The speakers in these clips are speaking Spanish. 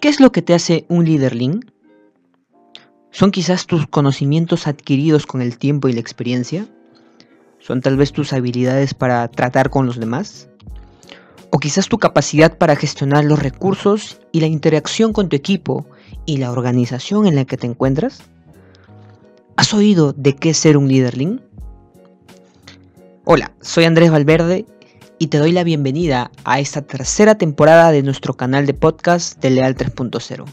¿Qué es lo que te hace un líder lean? ¿Son quizás tus conocimientos adquiridos con el tiempo y la experiencia? ¿Son tal vez tus habilidades para tratar con los demás? ¿O quizás tu capacidad para gestionar los recursos y la interacción con tu equipo y la organización en la que te encuentras? ¿Has oído de qué ser un líder lean? Hola, soy Andrés Valverde y te doy la bienvenida a esta tercera temporada de nuestro canal de podcast de Leal 3.0,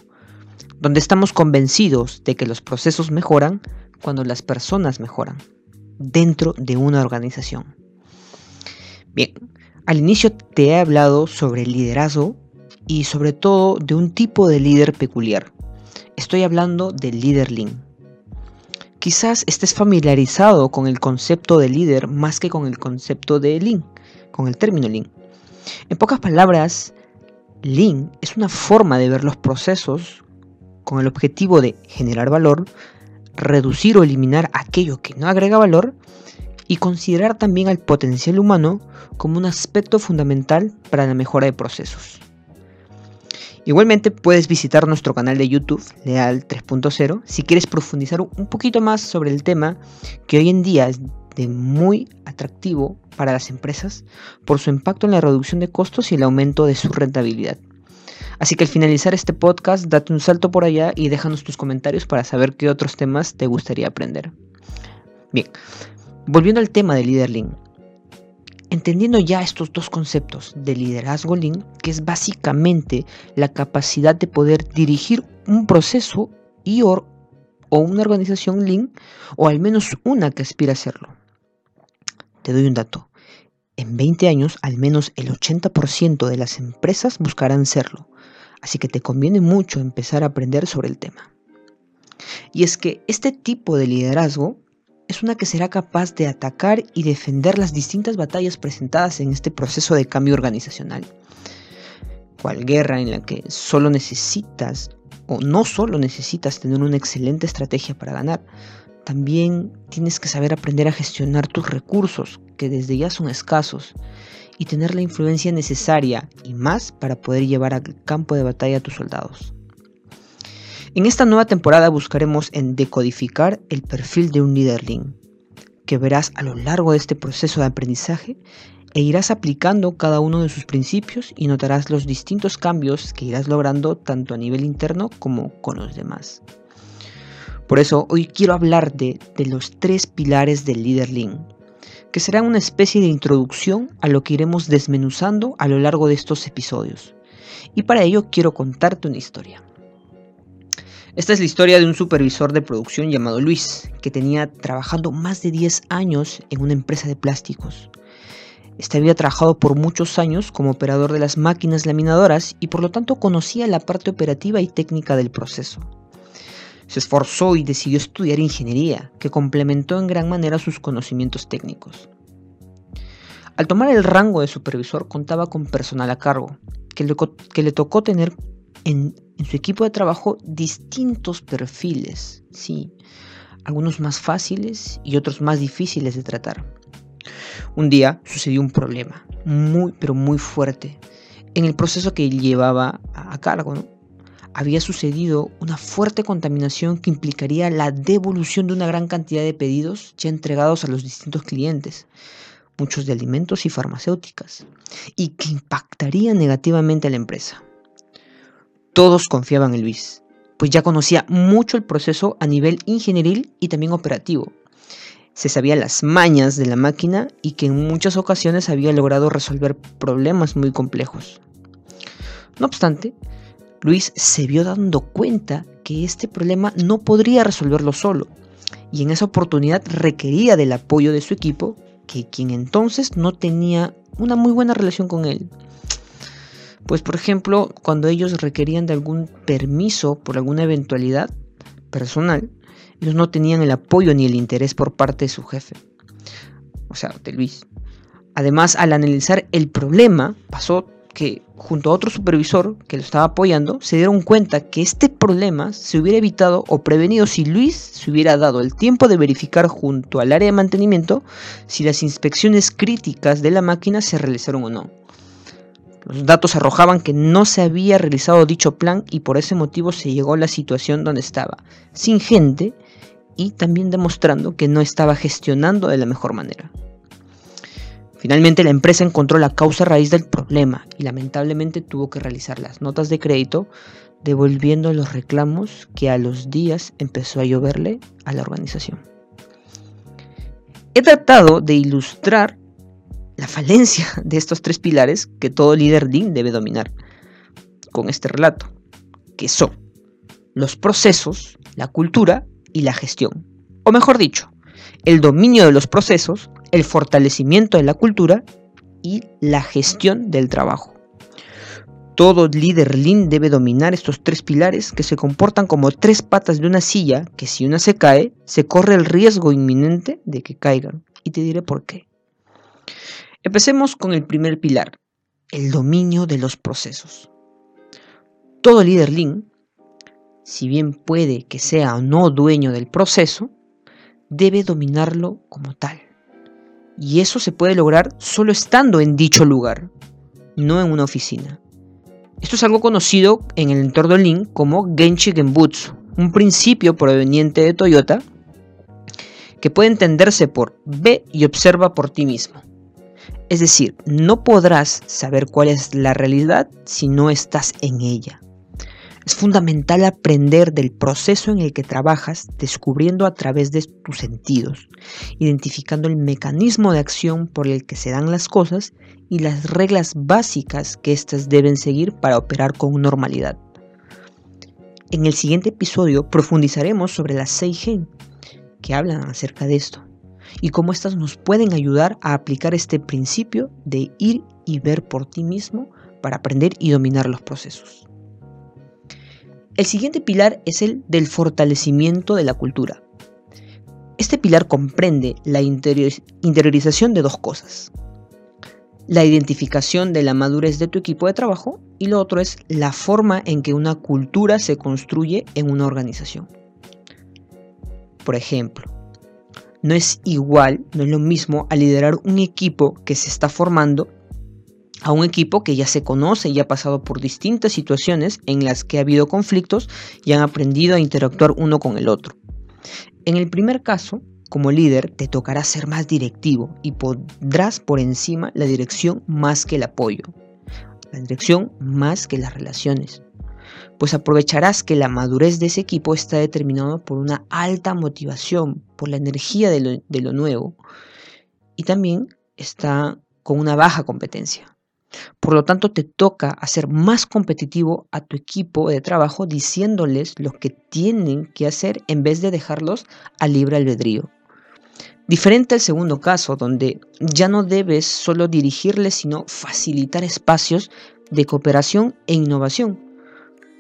donde estamos convencidos de que los procesos mejoran cuando las personas mejoran dentro de una organización. Bien, al inicio te he hablado sobre el liderazgo y sobre todo de un tipo de líder peculiar. Estoy hablando del líder lean. Quizás estés familiarizado con el concepto de líder más que con el concepto de lean con el término Lean. En pocas palabras, Lean es una forma de ver los procesos con el objetivo de generar valor, reducir o eliminar aquello que no agrega valor y considerar también al potencial humano como un aspecto fundamental para la mejora de procesos. Igualmente puedes visitar nuestro canal de YouTube, Leal 3.0, si quieres profundizar un poquito más sobre el tema que hoy en día de muy atractivo para las empresas por su impacto en la reducción de costos y el aumento de su rentabilidad. Así que al finalizar este podcast, date un salto por allá y déjanos tus comentarios para saber qué otros temas te gustaría aprender. Bien, volviendo al tema de líder Lean. Entendiendo ya estos dos conceptos de liderazgo Lean, que es básicamente la capacidad de poder dirigir un proceso y o, o una organización Lean, o al menos una que aspira a hacerlo. Te doy un dato. En 20 años, al menos el 80% de las empresas buscarán serlo. Así que te conviene mucho empezar a aprender sobre el tema. Y es que este tipo de liderazgo es una que será capaz de atacar y defender las distintas batallas presentadas en este proceso de cambio organizacional. Cual guerra en la que solo necesitas, o no solo necesitas tener una excelente estrategia para ganar, también tienes que saber aprender a gestionar tus recursos, que desde ya son escasos, y tener la influencia necesaria y más para poder llevar al campo de batalla a tus soldados. En esta nueva temporada buscaremos en decodificar el perfil de un líder que verás a lo largo de este proceso de aprendizaje e irás aplicando cada uno de sus principios y notarás los distintos cambios que irás logrando tanto a nivel interno como con los demás. Por eso hoy quiero hablar de, los tres pilares del líder Lean, que serán una especie de introducción a lo que iremos desmenuzando a lo largo de estos episodios. Y para ello quiero contarte una historia. Esta es la historia de un supervisor de producción llamado Luis, que tenía trabajando más de 10 años en una empresa de plásticos. Este había trabajado por muchos años como operador de las máquinas laminadoras y por lo tanto conocía la parte operativa y técnica del proceso. Se esforzó y decidió estudiar ingeniería, que complementó en gran manera sus conocimientos técnicos. Al tomar el rango de supervisor contaba con personal a cargo, que le, tocó tener en, su equipo de trabajo distintos perfiles, sí, algunos más fáciles y otros más difíciles de tratar. Un día sucedió un problema muy pero muy fuerte en el proceso que llevaba a cargo. ¿no? Había sucedido una fuerte contaminación que implicaría la devolución de una gran cantidad de pedidos ya entregados a los distintos clientes, muchos de alimentos y farmacéuticas, y que impactaría negativamente a la empresa. Todos confiaban en Luis, pues ya conocía mucho el proceso a nivel ingenieril y también operativo. Se sabía las mañas de la máquina y que en muchas ocasiones había logrado resolver problemas muy complejos. No obstante, Luis se vio dando cuenta que este problema no podría resolverlo solo, y en esa oportunidad requería del apoyo de su equipo, que quien entonces no tenía una muy buena relación con él. Pues por ejemplo, cuando ellos requerían de algún permiso por alguna eventualidad personal, ellos no tenían el apoyo ni el interés por parte de su jefe, o sea, de Luis. Además, al analizar el problema, pasó que junto a otro supervisor que lo estaba apoyando, se dieron cuenta que este problema se hubiera evitado o prevenido si Luis se hubiera dado el tiempo de verificar junto al área de mantenimiento si las inspecciones críticas de la máquina se realizaron o no. Los datos arrojaban que no se había realizado dicho plan y por ese motivo se llegó a la situación donde estaba, sin gente y también demostrando que no estaba gestionando de la mejor manera. Finalmente la empresa encontró la causa raíz del problema y lamentablemente tuvo que realizar las notas de crédito devolviendo los reclamos que a los días empezó a lloverle a la organización. He tratado de ilustrar la falencia de estos tres pilares que todo líder Lean debe dominar con este relato, que son los procesos, la cultura y la gestión. O mejor dicho, el dominio de los procesos, el fortalecimiento de la cultura y la gestión del trabajo. Todo líder lean debe dominar estos tres pilares que se comportan como tres patas de una silla que si una se cae, se corre el riesgo inminente de que caigan. Y te diré por qué. Empecemos con el primer pilar, el dominio de los procesos. Todo líder lean, si bien puede que sea o no dueño del proceso, debe dominarlo como tal. Y eso se puede lograr solo estando en dicho lugar, no en una oficina. Esto es algo conocido en el entorno Lean como Genchi Genbutsu, un principio proveniente de Toyota que puede entenderse por ve y observa por ti mismo. Es decir, no podrás saber cuál es la realidad si no estás en ella. Es fundamental aprender del proceso en el que trabajas, descubriendo a través de tus sentidos, identificando el mecanismo de acción por el que se dan las cosas y las reglas básicas que éstas deben seguir para operar con normalidad. En el siguiente episodio profundizaremos sobre las 6 G, que hablan acerca de esto, y cómo éstas nos pueden ayudar a aplicar este principio de ir y ver por ti mismo para aprender y dominar los procesos. El siguiente pilar es el del fortalecimiento de la cultura. Este pilar comprende la interiorización de dos cosas. La identificación de la madurez de tu equipo de trabajo y lo otro es la forma en que una cultura se construye en una organización. Por ejemplo, no es igual, no es lo mismo a liderar un equipo que se está formando a un equipo que ya se conoce y ha pasado por distintas situaciones en las que ha habido conflictos y han aprendido a interactuar uno con el otro. En el primer caso, como líder, te tocará ser más directivo y podrás por encima la dirección más que el apoyo, la dirección más que las relaciones, pues aprovecharás que la madurez de ese equipo está determinado por una alta motivación, por la energía de lo nuevo y también está con una baja competencia. Por lo tanto, te toca hacer más competitivo a tu equipo de trabajo diciéndoles lo que tienen que hacer en vez de dejarlos a libre albedrío. Diferente al segundo caso, donde ya no debes solo dirigirles, sino facilitar espacios de cooperación e innovación,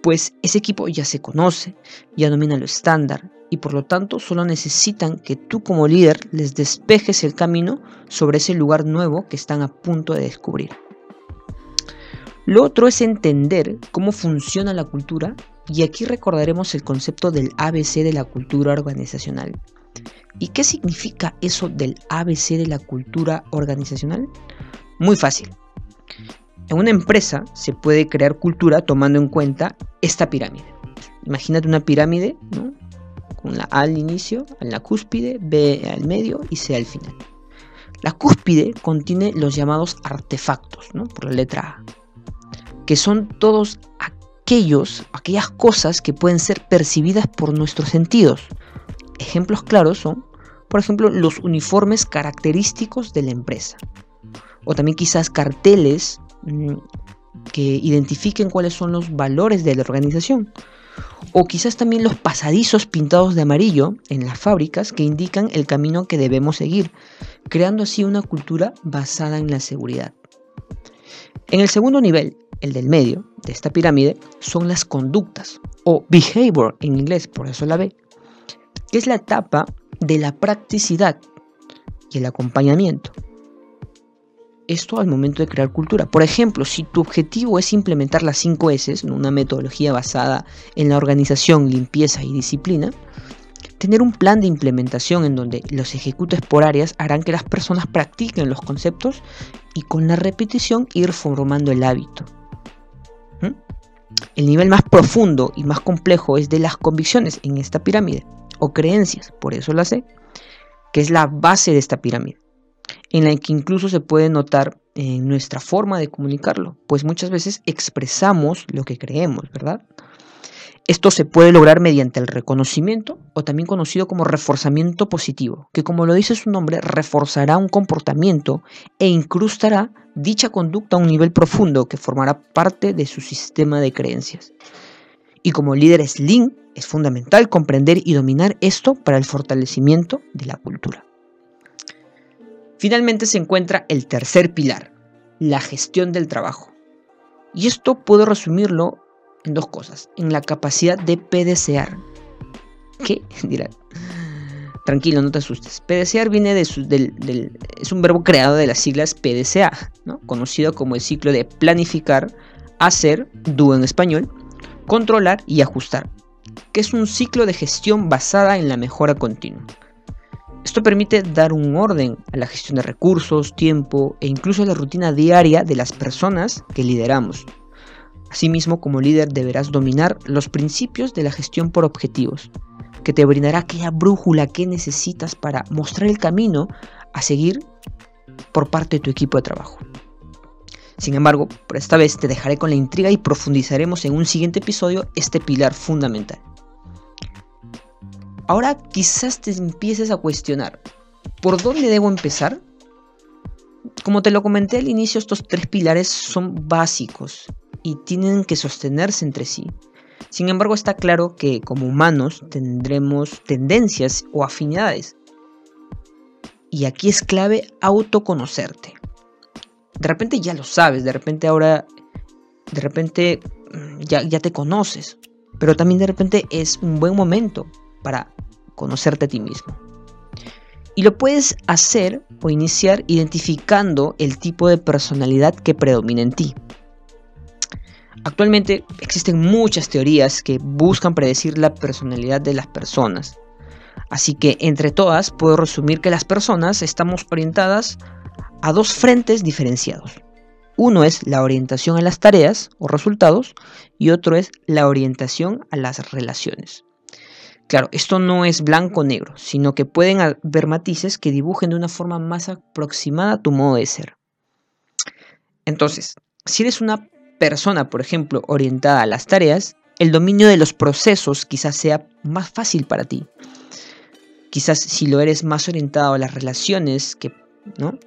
pues ese equipo ya se conoce, ya domina lo estándar y por lo tanto solo necesitan que tú como líder les despejes el camino sobre ese lugar nuevo que están a punto de descubrir. Lo otro es entender cómo funciona la cultura y aquí recordaremos el concepto del ABC de la cultura organizacional. ¿Y qué significa eso del ABC de la cultura organizacional? Muy fácil. En una empresa se puede crear cultura tomando en cuenta esta pirámide. Imagínate una pirámide con la A al inicio, en la cúspide, B al medio y C al final. La cúspide contiene los llamados artefactos, por la letra A que son todos aquellos, aquellas cosas que pueden ser percibidas por nuestros sentidos. Ejemplos claros son, por ejemplo, los uniformes característicos de la empresa. O también quizás carteles mm, que identifiquen cuáles son los valores de la organización. O quizás también los pasadizos pintados de amarillo en las fábricas que indican el camino que debemos seguir, creando así una cultura basada en la seguridad. En el segundo nivel, el del medio de esta pirámide, son las conductas o behavior en inglés, por eso la B, que es la etapa de la practicidad y el acompañamiento. Esto al momento de crear cultura. Por ejemplo, si tu objetivo es implementar las 5 S, una metodología basada en la organización, limpieza y disciplina, tener un plan de implementación en donde los ejecutes por áreas harán que las personas practiquen los conceptos y con la repetición ir formando el hábito. El nivel más profundo y más complejo es de las convicciones en esta pirámide, o creencias, por eso la sé, que es la base de esta pirámide, en la que incluso se puede notar en nuestra forma de comunicarlo, pues muchas veces expresamos lo que creemos, ¿verdad? Esto se puede lograr mediante el reconocimiento o también conocido como reforzamiento positivo, que como lo dice su nombre, reforzará un comportamiento e incrustará dicha conducta a un nivel profundo que formará parte de su sistema de creencias. Y como líder Slim, es fundamental comprender y dominar esto para el fortalecimiento de la cultura. Finalmente se encuentra el tercer pilar, la gestión del trabajo. Y esto puedo resumirlo en dos cosas. En la capacidad de pedesear. ¿Qué? Dirán. Tranquilo, no te asustes. Pedesear viene de del, es un verbo creado de las siglas PDCA, ¿no? conocido como el ciclo de planificar, hacer, do en español, controlar y ajustar, que es un ciclo de gestión basada en la mejora continua. Esto permite dar un orden a la gestión de recursos, tiempo e incluso la rutina diaria de las personas que lideramos. Asimismo, como líder deberás dominar los principios de la gestión por objetivos, que te brindará aquella brújula que necesitas para mostrar el camino a seguir por parte de tu equipo de trabajo. Sin embargo, por esta vez te dejaré con la intriga y profundizaremos en un siguiente episodio este pilar fundamental. Ahora quizás te empieces a cuestionar, ¿por dónde debo empezar? Como te lo comenté al inicio, estos tres pilares son básicos y tienen que sostenerse entre sí. Sin embargo, está claro que como humanos tendremos tendencias o afinidades. Y aquí es clave autoconocerte. De repente ya lo sabes, de repente ahora, de repente mm, ya, ya te conoces, pero también de repente es un buen momento para conocerte a ti mismo. Y lo puedes hacer o iniciar identificando el tipo de personalidad que predomina en ti. Actualmente existen muchas teorías que buscan predecir la personalidad de las personas. Así que entre todas puedo resumir que las personas estamos orientadas a dos frentes diferenciados. Uno es la orientación a las tareas o resultados y otro es la orientación a las relaciones. Claro, esto no es blanco-negro, sino que pueden haber matices que dibujen de una forma más aproximada tu modo de ser. Entonces, si eres una persona, por ejemplo, orientada a las tareas, el dominio de los procesos quizás sea más fácil para ti. Quizás si lo eres más orientado a las relaciones, que, ¿no?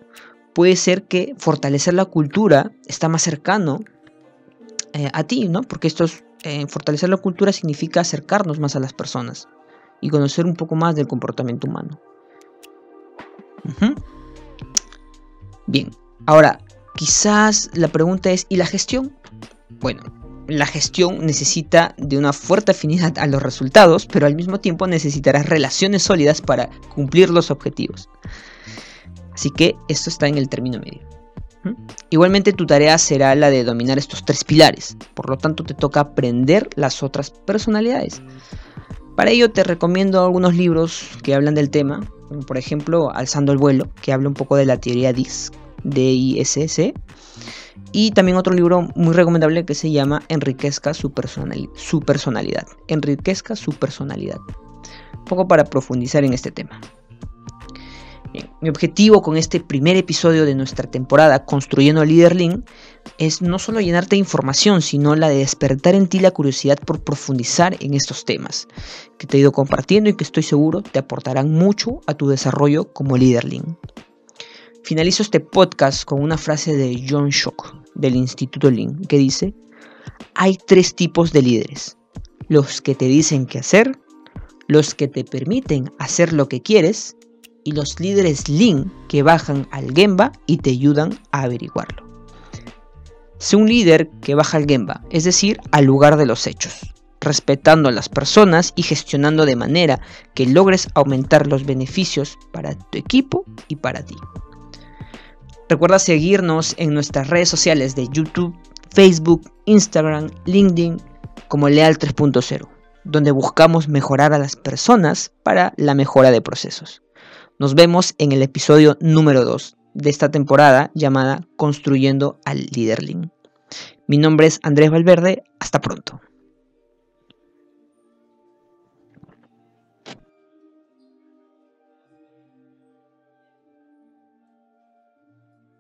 Puede ser que fortalecer la cultura está más cercano eh, a ti, ¿no? Porque esto es, eh, fortalecer la cultura significa acercarnos más a las personas y conocer un poco más del comportamiento humano. Bien, ahora, quizás la pregunta es, ¿y la gestión? Bueno, la gestión necesita de una fuerte afinidad a los resultados, pero al mismo tiempo necesitarás relaciones sólidas para cumplir los objetivos. Así que esto está en el término medio. ¿Mm? Igualmente tu tarea será la de dominar estos tres pilares, por lo tanto te toca aprender las otras personalidades. Para ello te recomiendo algunos libros que hablan del tema, por ejemplo Alzando el vuelo, que habla un poco de la teoría DISC, D-I-S-S, y también otro libro muy recomendable que se llama Enriquezca su, personalidad. Enriquezca su personalidad. Un poco para profundizar en este tema. mi objetivo con este primer episodio de nuestra temporada Construyendo Líder Link es no solo llenarte de información, sino la de despertar en ti la curiosidad por profundizar en estos temas que te he ido compartiendo y que estoy seguro te aportarán mucho a tu desarrollo como líder Link. Finalizo este podcast con una frase de John Shock del Instituto Link que dice, hay tres tipos de líderes. Los que te dicen qué hacer, los que te permiten hacer lo que quieres y los líderes Lean que bajan al Gemba y te ayudan a averiguarlo. Sé un líder que baja al Gemba, es decir, al lugar de los hechos, respetando a las personas y gestionando de manera que logres aumentar los beneficios para tu equipo y para ti. Recuerda seguirnos en nuestras redes sociales de YouTube, Facebook, Instagram, LinkedIn como Leal 3.0. donde buscamos mejorar a las personas para la mejora de procesos. Nos vemos en el episodio número 2 de esta temporada llamada Construyendo al Liderling. Mi nombre es Andrés Valverde, hasta pronto.